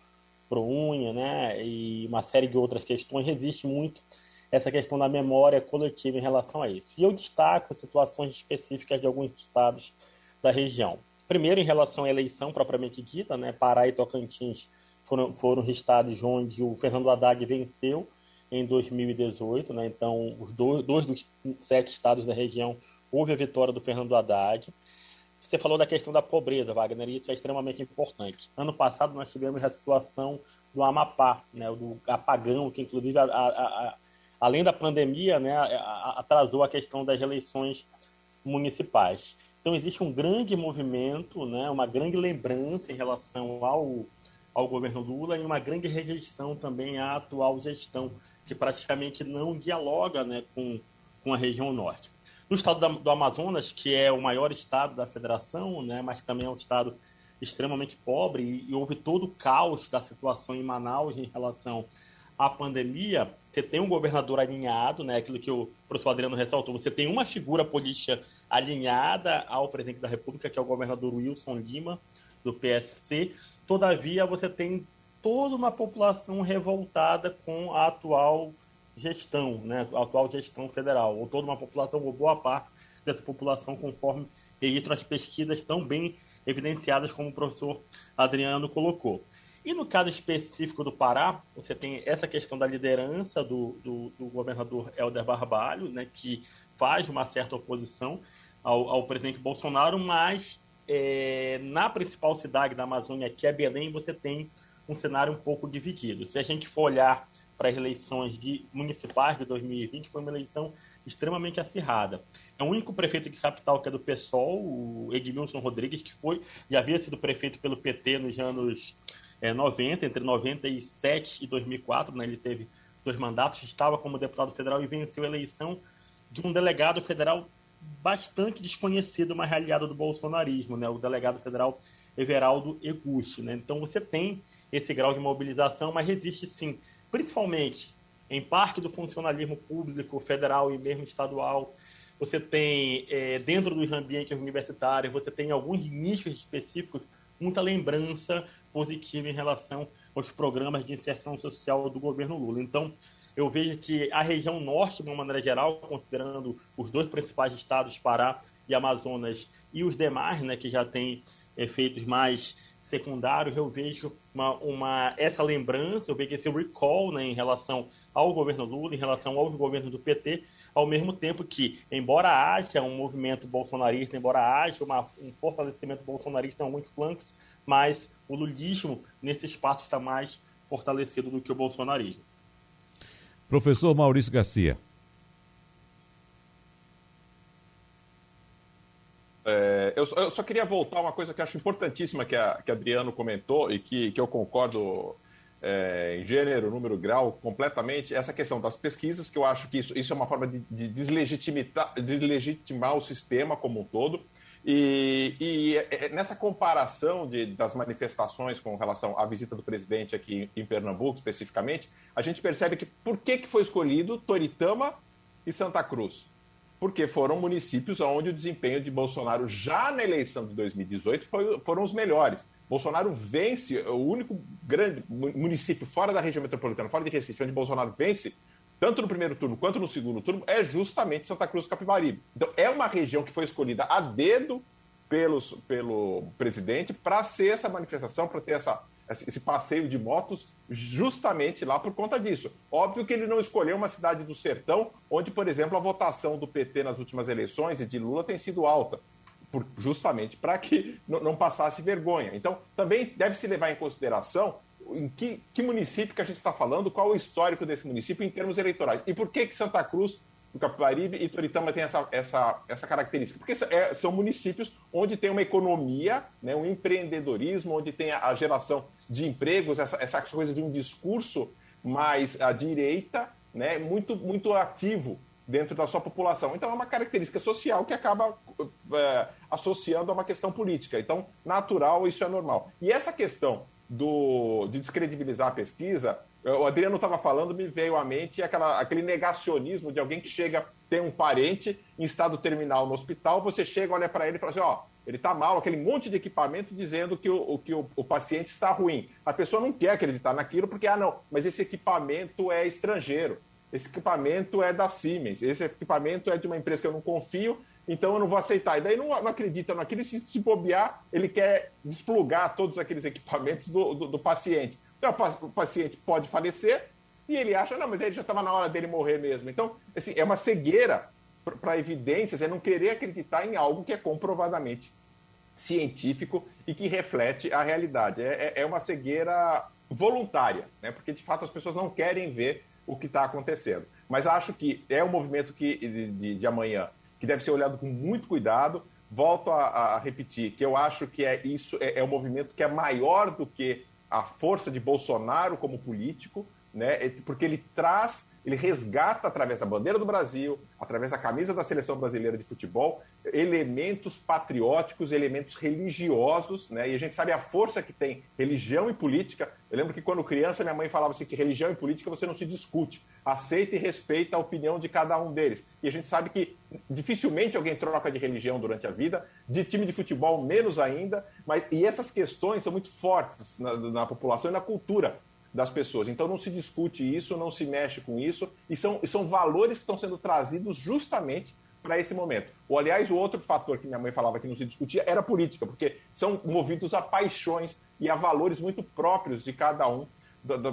pro unha, né? E uma série de outras questões existe muito essa questão da memória coletiva em relação a isso. E eu destaco situações específicas de alguns estados da região. Primeiro, em relação à eleição propriamente dita, né? Pará e Tocantins foram, foram estados onde o Fernando Haddad venceu em 2018, né? Então, os dois, dois dos sete estados da região houve a vitória do Fernando Haddad. Você falou da questão da pobreza, Wagner, e isso é extremamente importante. Ano passado nós tivemos a situação do Amapá, né, do apagão, que inclusive, a, a, a, além da pandemia, né, atrasou a questão das eleições municipais. Então existe um grande movimento, né, uma grande lembrança em relação ao, ao governo Lula e uma grande rejeição também à atual gestão, que praticamente não dialoga né, com, com a região norte. No estado do Amazonas, que é o maior estado da federação, né, mas também é um estado extremamente pobre, e, e houve todo o caos da situação em Manaus em relação à pandemia, você tem um governador alinhado, né, aquilo que o professor Adriano ressaltou, você tem uma figura política alinhada ao presidente da República, que é o governador Wilson Lima, do PSC, todavia você tem toda uma população revoltada com a atual gestão, né, a atual gestão federal, ou toda uma população, ou boa parte dessa população, conforme registram as pesquisas tão bem evidenciadas como o professor Adriano colocou. E no caso específico do Pará, você tem essa questão da liderança do, do, do governador Helder Barbalho, né, que faz uma certa oposição ao, ao presidente Bolsonaro, mas é, na principal cidade da Amazônia, que é Belém, você tem um cenário um pouco dividido. Se a gente for olhar para as eleições de municipais de 2020 foi uma eleição extremamente acirrada. É o único prefeito de capital que é do PSOL, o Edmilson Rodrigues, que foi já havia sido prefeito pelo PT nos anos é, 90, entre 97 e 2004, né, ele teve dois mandatos, estava como deputado federal e venceu a eleição de um delegado federal bastante desconhecido, mas aliado do bolsonarismo, né, o delegado federal Everaldo Eguchi. Né? Então você tem esse grau de mobilização, mas existe sim principalmente em parte do funcionalismo público, federal e mesmo estadual. Você tem, é, dentro dos ambientes universitários, você tem alguns nichos específicos, muita lembrança positiva em relação aos programas de inserção social do governo Lula. Então, eu vejo que a região norte, de uma maneira geral, considerando os dois principais estados, Pará e Amazonas, e os demais, né, que já têm efeitos mais secundários, eu vejo uma, uma, essa lembrança, eu vejo esse recall né, em relação ao governo Lula, em relação aos governos do PT, ao mesmo tempo que, embora haja um movimento bolsonarista, embora haja uma, um fortalecimento bolsonarista em alguns flancos, mas o lulismo nesse espaço está mais fortalecido do que o bolsonarismo. Professor Maurício Garcia. É, eu, eu, só queria voltar a uma coisa que eu acho importantíssima que a, que Adriano comentou e que, que eu concordo é, em gênero, número, grau, completamente, essa questão das pesquisas, que eu acho que isso, isso é uma forma de, de deslegitimar o sistema como um todo. E, e é, é, nessa comparação de, das manifestações com relação à visita do presidente aqui em Pernambuco, especificamente, a gente percebe que por que, que foi escolhido Toritama e Santa Cruz? porque foram municípios onde o desempenho de Bolsonaro já na eleição de 2018 foi, foram os melhores. Bolsonaro vence, o único grande município fora da região metropolitana, fora de Recife, onde Bolsonaro vence, tanto no primeiro turno quanto no segundo turno, é justamente Santa Cruz do. Então, é uma região que foi escolhida a dedo pelos, pelo presidente para ser essa manifestação, para ter essa, esse passeio de motos justamente lá por conta disso. Óbvio que ele não escolheu uma cidade do sertão, onde, por exemplo, a votação do PT nas últimas eleições e de Lula tem sido alta, por, justamente para que não passasse vergonha. Então, também deve se levar em consideração em que, que município que a gente está falando, qual o histórico desse município em termos eleitorais. E por que, que Santa Cruz o Capibaribe e Toritama tem essa, essa, essa característica, porque é, são municípios onde tem uma economia, né, um empreendedorismo, onde tem a, a geração de empregos, essa, essa coisa de um discurso mais à direita, né, muito, muito ativo dentro da sua população. Então é uma característica social que acaba é, associando a uma questão política. Então, natural, isso é normal. E essa questão do, de descredibilizar a pesquisa, o Adriano estava falando, me veio à mente aquela, aquele negacionismo de alguém que chega, tem um parente em estado terminal no hospital, você chega, olha para ele e fala assim, ó, ele está mal, aquele monte de equipamento dizendo que, o, que o, o, paciente está ruim. A pessoa não quer acreditar naquilo porque, ah, não, mas esse equipamento é estrangeiro, esse equipamento é da Siemens, esse equipamento é de uma empresa que eu não confio, então eu não vou aceitar. E daí não, não acredita naquilo, se, se bobear, ele quer desplugar todos aqueles equipamentos do, do, do paciente. Então o paciente pode falecer e ele acha, não, mas ele já estava na hora dele morrer mesmo. Então, assim, é uma cegueira para evidências, é não querer acreditar em algo que é comprovadamente científico e que reflete a realidade. É, é, é uma cegueira voluntária, né? porque de fato as pessoas não querem ver o que está acontecendo. Mas acho que é um movimento que, de, de amanhã que deve ser olhado com muito cuidado. Volto a, a repetir que eu acho que é isso é, é um movimento que é maior do que a força de Bolsonaro como político, né? Porque ele traz ele resgata, através da bandeira do Brasil, através da camisa da seleção brasileira de futebol, elementos patrióticos, elementos religiosos, né? E a gente sabe a força que tem religião e política. Eu lembro que quando criança, minha mãe falava assim que religião e política você não se discute, aceita e respeita a opinião de cada um deles. E a gente sabe que dificilmente alguém troca de religião durante a vida, de time de futebol menos ainda, mas e essas questões são muito fortes na, na população e na cultura das pessoas. Então não se discute isso, não se mexe com isso, e são, são valores que estão sendo trazidos justamente para esse momento. Ou, aliás, o outro fator que minha mãe falava que não se discutia era política, porque são movidos a paixões e a valores muito próprios de cada um,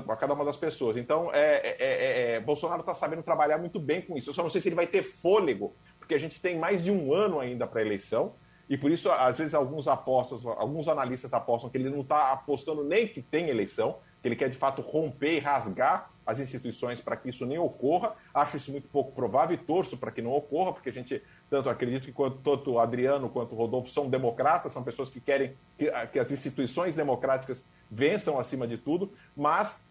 a cada uma das pessoas. Então, é, é, é, é Bolsonaro está sabendo trabalhar muito bem com isso. Eu só não sei se ele vai ter fôlego, porque a gente tem mais de um ano ainda para a eleição, e por isso, às vezes, alguns apostas, alguns analistas apostam que ele não está apostando nem que tem eleição, ele quer de fato romper e rasgar as instituições para que isso nem ocorra. Acho isso muito pouco provável e torço para que não ocorra, porque a gente tanto acredito que quanto, tanto o Adriano quanto o Rodolfo são democratas, são pessoas que querem que, que as instituições democráticas vençam acima de tudo, mas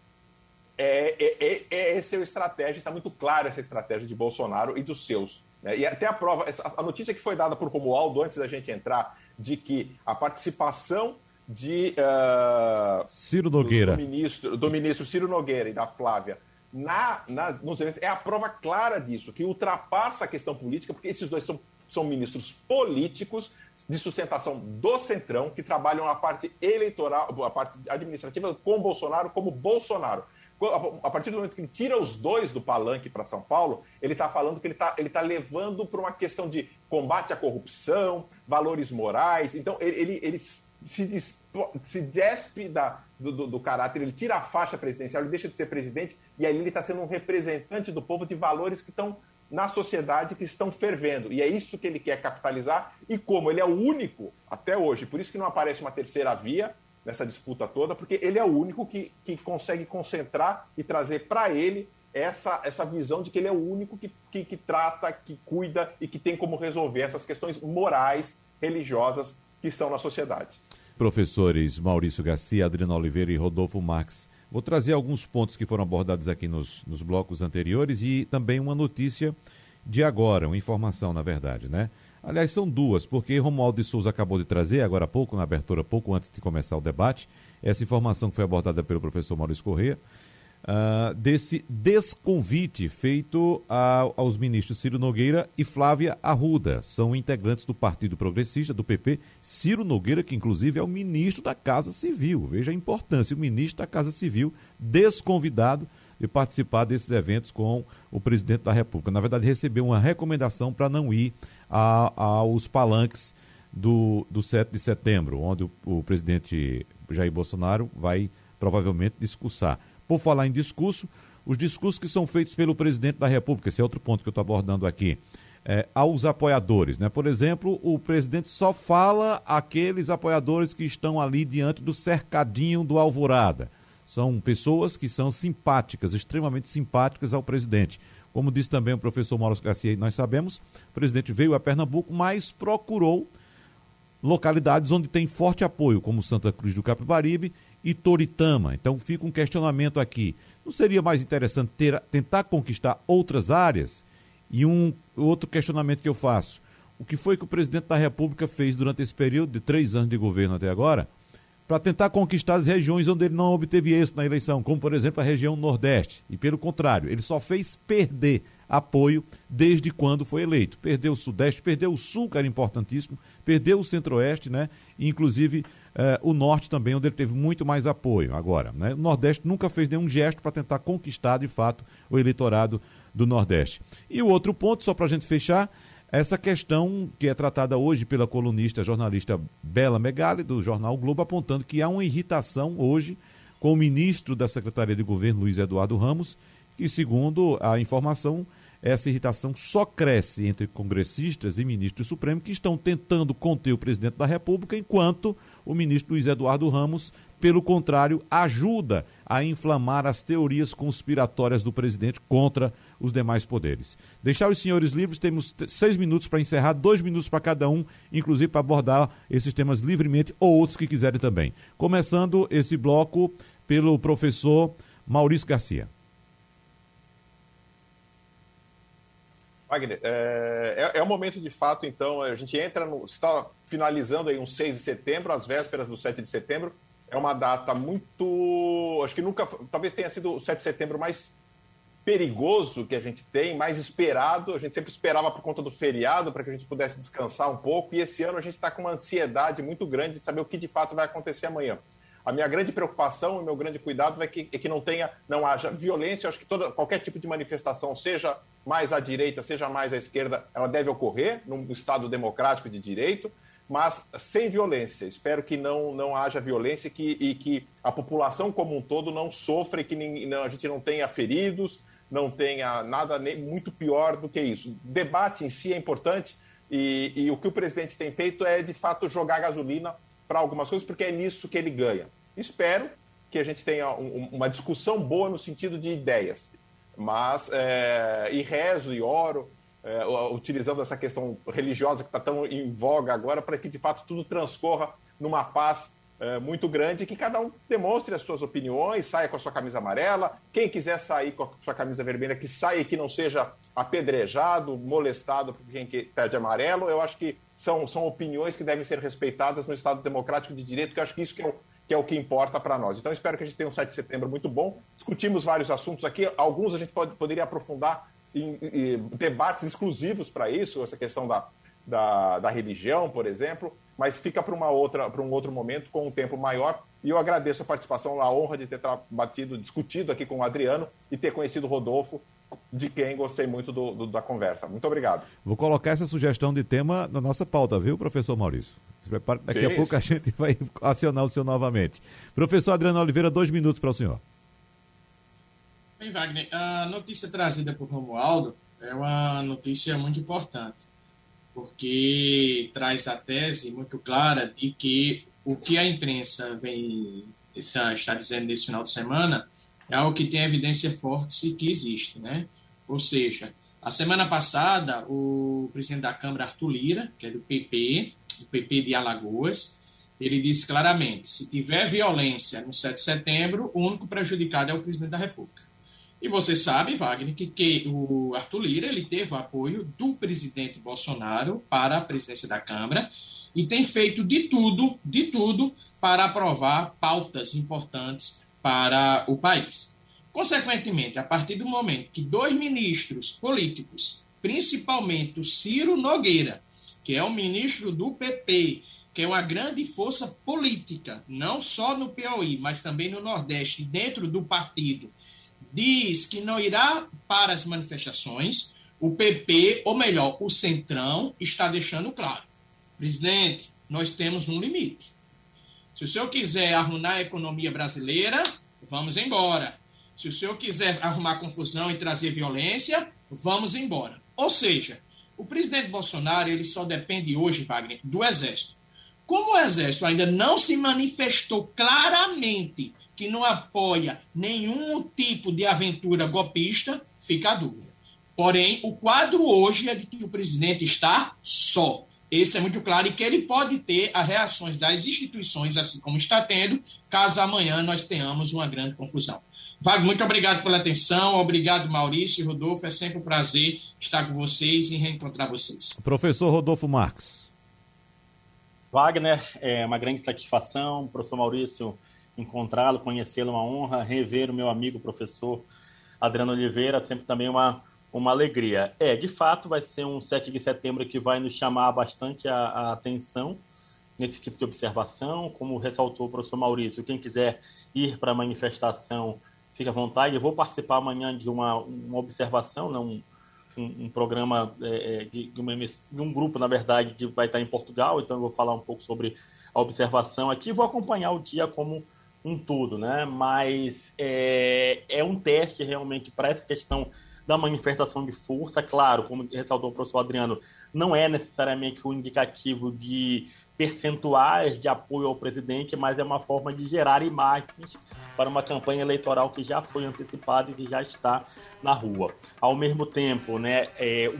é, é, é, é essa é a estratégia, está muito clara essa estratégia de Bolsonaro e dos seus. Né? E até a prova, a notícia que foi dada por Romualdo antes da gente entrar, de que a participação de uh, Ciro Nogueira. Do, ministro, do ministro Ciro Nogueira e da Flávia na, na, nos eventos é a prova clara disso, que ultrapassa a questão política, porque esses dois são, são ministros políticos de sustentação do Centrão, que trabalham a parte eleitoral, a parte administrativa com Bolsonaro como Bolsonaro. A partir do momento que ele tira os dois do palanque para São Paulo, ele está falando que ele está ele tá levando para uma questão de combate à corrupção, valores morais. Então, ele, ele, ele se, se despe da, do, do, do, caráter, ele tira a faixa presidencial, ele deixa de ser presidente, e aí ele está sendo um representante do povo de valores que estão na sociedade, que estão fervendo. E é isso que ele quer capitalizar, e como ele é o único, até hoje, por isso que não aparece uma terceira via nessa disputa toda, porque ele é o único que, que consegue concentrar e trazer para ele essa, essa visão de que ele é o único que, que, que trata, que cuida e que tem como resolver essas questões morais, religiosas que estão na sociedade. Professores Maurício Garcia, Adriano Oliveira e Rodolfo Marques. Vou trazer alguns pontos que foram abordados aqui nos, nos blocos anteriores e também uma notícia de agora, uma informação, na verdade, né? Aliás, são duas, porque Romualdo de Souza acabou de trazer, agora há pouco, na abertura, pouco antes de começar o debate, essa informação que foi abordada pelo professor Maurício Corrêa, uh, desse desconvite feito a, aos ministros Ciro Nogueira e Flávia Arruda. São integrantes do Partido Progressista, do PP. Ciro Nogueira, que inclusive é o ministro da Casa Civil. Veja a importância, o ministro da Casa Civil desconvidado de participar desses eventos com o presidente da República. Na verdade, recebeu uma recomendação para não ir a, aos palanques do, do 7 de setembro, onde o, o presidente Jair Bolsonaro vai provavelmente discursar. Por falar em discurso, os discursos que são feitos pelo presidente da República, esse é outro ponto que eu estou abordando aqui, é, aos apoiadores. Né? Por exemplo, o presidente só fala aqueles apoiadores que estão ali diante do cercadinho do Alvorada. São pessoas que são simpáticas, extremamente simpáticas ao presidente. Como disse também o professor Mauro Garcia, nós sabemos, o presidente veio a Pernambuco, mas procurou localidades onde tem forte apoio, como Santa Cruz do Capibaribe e Toritama. Então fica um questionamento aqui. Não seria mais interessante ter, tentar conquistar outras áreas? E um outro questionamento que eu faço: o que foi que o presidente da República fez durante esse período de três anos de governo até agora para tentar conquistar as regiões onde ele não obteve êxito na eleição, como por exemplo a região Nordeste? E pelo contrário, ele só fez perder apoio desde quando foi eleito. Perdeu o Sudeste, perdeu o Sul, que era importantíssimo, perdeu o Centro-Oeste, né? Inclusive eh, o Norte também, onde ele teve muito mais apoio. Agora, né? o Nordeste nunca fez nenhum gesto para tentar conquistar, de fato, o eleitorado do Nordeste. E o outro ponto, só para a gente fechar, essa questão que é tratada hoje pela colunista jornalista Bela Megali, do jornal Globo, apontando que há uma irritação hoje com o ministro da Secretaria de Governo, Luiz Eduardo Ramos, que, segundo a informação, essa irritação só cresce entre congressistas e ministros supremos que estão tentando conter o presidente da República, enquanto o ministro Luiz Eduardo Ramos, pelo contrário, ajuda a inflamar as teorias conspiratórias do presidente contra os demais poderes. Deixar os senhores livres, temos seis minutos para encerrar, dois minutos para cada um, inclusive para abordar esses temas livremente ou outros que quiserem também. Começando esse bloco pelo professor Maurício Garcia. Wagner, é, é, é, um momento de fato, então, a gente entra no. está finalizando aí um 6 de setembro, às vésperas do 7 de setembro. É uma data muito. Acho que nunca. Talvez tenha sido o 7 de setembro mais perigoso que a gente tem, mais esperado. A gente sempre esperava por conta do feriado, para que a gente pudesse descansar um pouco. E esse ano a gente está com uma ansiedade muito grande de saber o que de fato vai acontecer amanhã. A minha grande preocupação e meu grande cuidado é que, é que não tenha, não haja violência. Eu acho que toda, qualquer tipo de manifestação, seja mais à direita, seja mais à esquerda, ela deve ocorrer num Estado democrático de direito, mas sem violência. Espero que não, não haja violência que, e que a população como um todo não sofra e que nem, não, a gente não tenha feridos, não tenha nada nem, muito pior do que isso. O debate em si é importante e, e o que o presidente tem feito é, de fato, jogar gasolina para algumas coisas, porque é nisso que ele ganha. Espero que a gente tenha um, uma discussão boa no sentido de ideias, mas é, e rezo e oro, é, utilizando essa questão religiosa que está tão em voga agora, para que de fato tudo transcorra numa paz é, muito grande, que cada um demonstre as suas opiniões, saia com a sua camisa amarela. Quem quiser sair com a sua camisa vermelha, que saia e que não seja apedrejado, molestado por quem pede amarelo. Eu acho que são, são opiniões que devem ser respeitadas no Estado Democrático de Direito, que eu acho que isso que é o, que é o que importa para nós. Então, espero que a gente tenha um 7 de setembro muito bom. Discutimos vários assuntos aqui, alguns a gente pode, poderia aprofundar em, em debates exclusivos para isso, essa questão da, da, da, religião, por exemplo, mas fica para uma outra, para um outro momento com um tempo maior. E eu agradeço a participação, a honra de ter batido, discutido aqui com o Adriano e ter conhecido o Rodolfo de quem gostei muito do, do, da conversa. Muito obrigado. Vou colocar essa sugestão de tema na nossa pauta, viu, professor Maurício? Se prepare, daqui Sim. a pouco a gente vai acionar o senhor novamente. Professor Adriano Oliveira, dois minutos para o senhor. Bem, Wagner, a notícia trazida por Romualdo é uma notícia muito importante, porque traz a tese muito clara de que o que a imprensa vem está, está dizendo nesse final de semana é algo que tem evidência forte que existe, né? Ou seja, a semana passada, o presidente da Câmara, Arthur Lira, que é do PP, do PP de Alagoas, ele disse claramente: se tiver violência no 7 de setembro, o único prejudicado é o presidente da República. E você sabe, Wagner, que, que o Arthur Lira ele teve o apoio do presidente Bolsonaro para a presidência da Câmara e tem feito de tudo, de tudo, para aprovar pautas importantes para o país. Consequentemente, a partir do momento que dois ministros políticos, principalmente o Ciro Nogueira, que é o ministro do PP, que é uma grande força política, não só no Piauí, mas também no Nordeste, dentro do partido, diz que não irá para as manifestações, o PP, ou melhor, o Centrão, está deixando claro: presidente, nós temos um limite. Se o senhor quiser arruinar a economia brasileira, vamos embora. Se o senhor quiser arrumar confusão e trazer violência, vamos embora. Ou seja, o presidente Bolsonaro ele só depende hoje, Wagner, do Exército. Como o Exército ainda não se manifestou claramente que não apoia nenhum tipo de aventura golpista, fica a dúvida. Porém, o quadro hoje é de que o presidente está só. Esse é muito claro e que ele pode ter as reações das instituições, assim como está tendo, caso amanhã nós tenhamos uma grande confusão. Wagner, muito obrigado pela atenção, obrigado Maurício e Rodolfo, é sempre um prazer estar com vocês e reencontrar vocês. Professor Rodolfo Marques. Wagner, é uma grande satisfação, professor Maurício, encontrá-lo, conhecê-lo, uma honra, rever o meu amigo professor Adriano Oliveira, sempre também uma uma alegria. É, de fato, vai ser um 7 de setembro que vai nos chamar bastante a, a atenção nesse tipo de observação. Como ressaltou o professor Maurício, quem quiser ir para a manifestação, fique à vontade. Eu vou participar amanhã de uma, uma observação, não, né, um, um, um programa é, é, de, de, uma, de, um grupo, na verdade, que vai estar em Portugal, então eu vou falar um pouco sobre a observação aqui. Vou acompanhar o dia como um todo, né? Mas é, é um teste realmente para essa questão da manifestação de força. Claro, como ressaltou o professor Adriano, não é necessariamente um indicativo de percentuais de apoio ao presidente, mas é uma forma de gerar imagens para uma campanha eleitoral que já foi antecipada e que já está na rua. Ao mesmo tempo, né, é,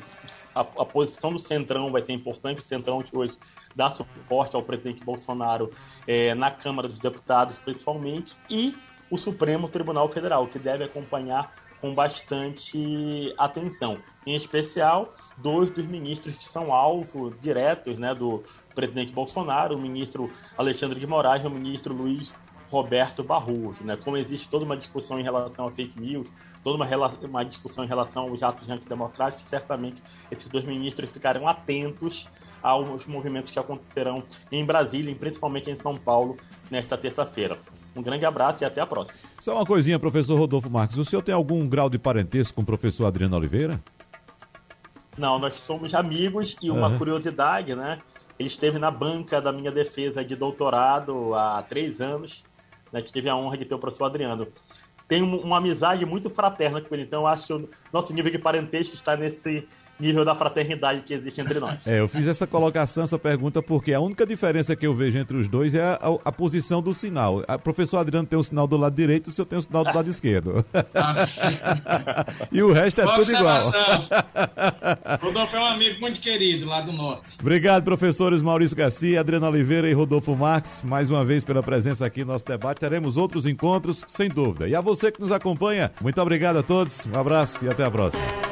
a, a, posição do Centrão vai ser importante, o Centrão que hoje dá suporte ao presidente Bolsonaro é, na Câmara dos Deputados, principalmente, e o Supremo Tribunal Federal, que deve acompanhar com bastante atenção. Em especial, dois dos ministros que são alvo diretos né, do presidente Bolsonaro, o ministro Alexandre de Moraes e o ministro Luiz Roberto Barroso. Né? Como existe toda uma discussão em relação a fake news, toda uma, uma discussão em relação aos atos antidemocráticos, certamente esses dois ministros ficarão atentos aos movimentos que acontecerão em Brasília, principalmente em São Paulo, nesta terça-feira. Um grande abraço e até a próxima. Só uma coisinha, professor Rodolfo Marques. O senhor tem algum grau de parentesco com o professor Adriano Oliveira? Não, nós somos amigos e uma uhum. curiosidade, né? Ele esteve na banca da minha defesa de doutorado há três anos, né? Que tive a honra de ter o professor Adriano. Tenho uma amizade muito fraterna com ele, então acho que o nosso nível de parentesco está nesse nível da fraternidade que existe entre nós. É, eu fiz essa colocação, essa pergunta, porque a única diferença que eu vejo entre os dois é a, a posição do sinal. O professor Adriano tem o sinal do lado direito, o senhor tem o sinal do lado esquerdo. e o resto é Boa tudo igual. Rodolfo é um amigo muito querido lá do norte. Obrigado, professores Maurício Garcia, Adriano Oliveira e Rodolfo Marques, mais uma vez pela presença aqui no nosso debate. Teremos outros encontros, sem dúvida. E a você que nos acompanha, muito obrigado a todos, um abraço e até a próxima.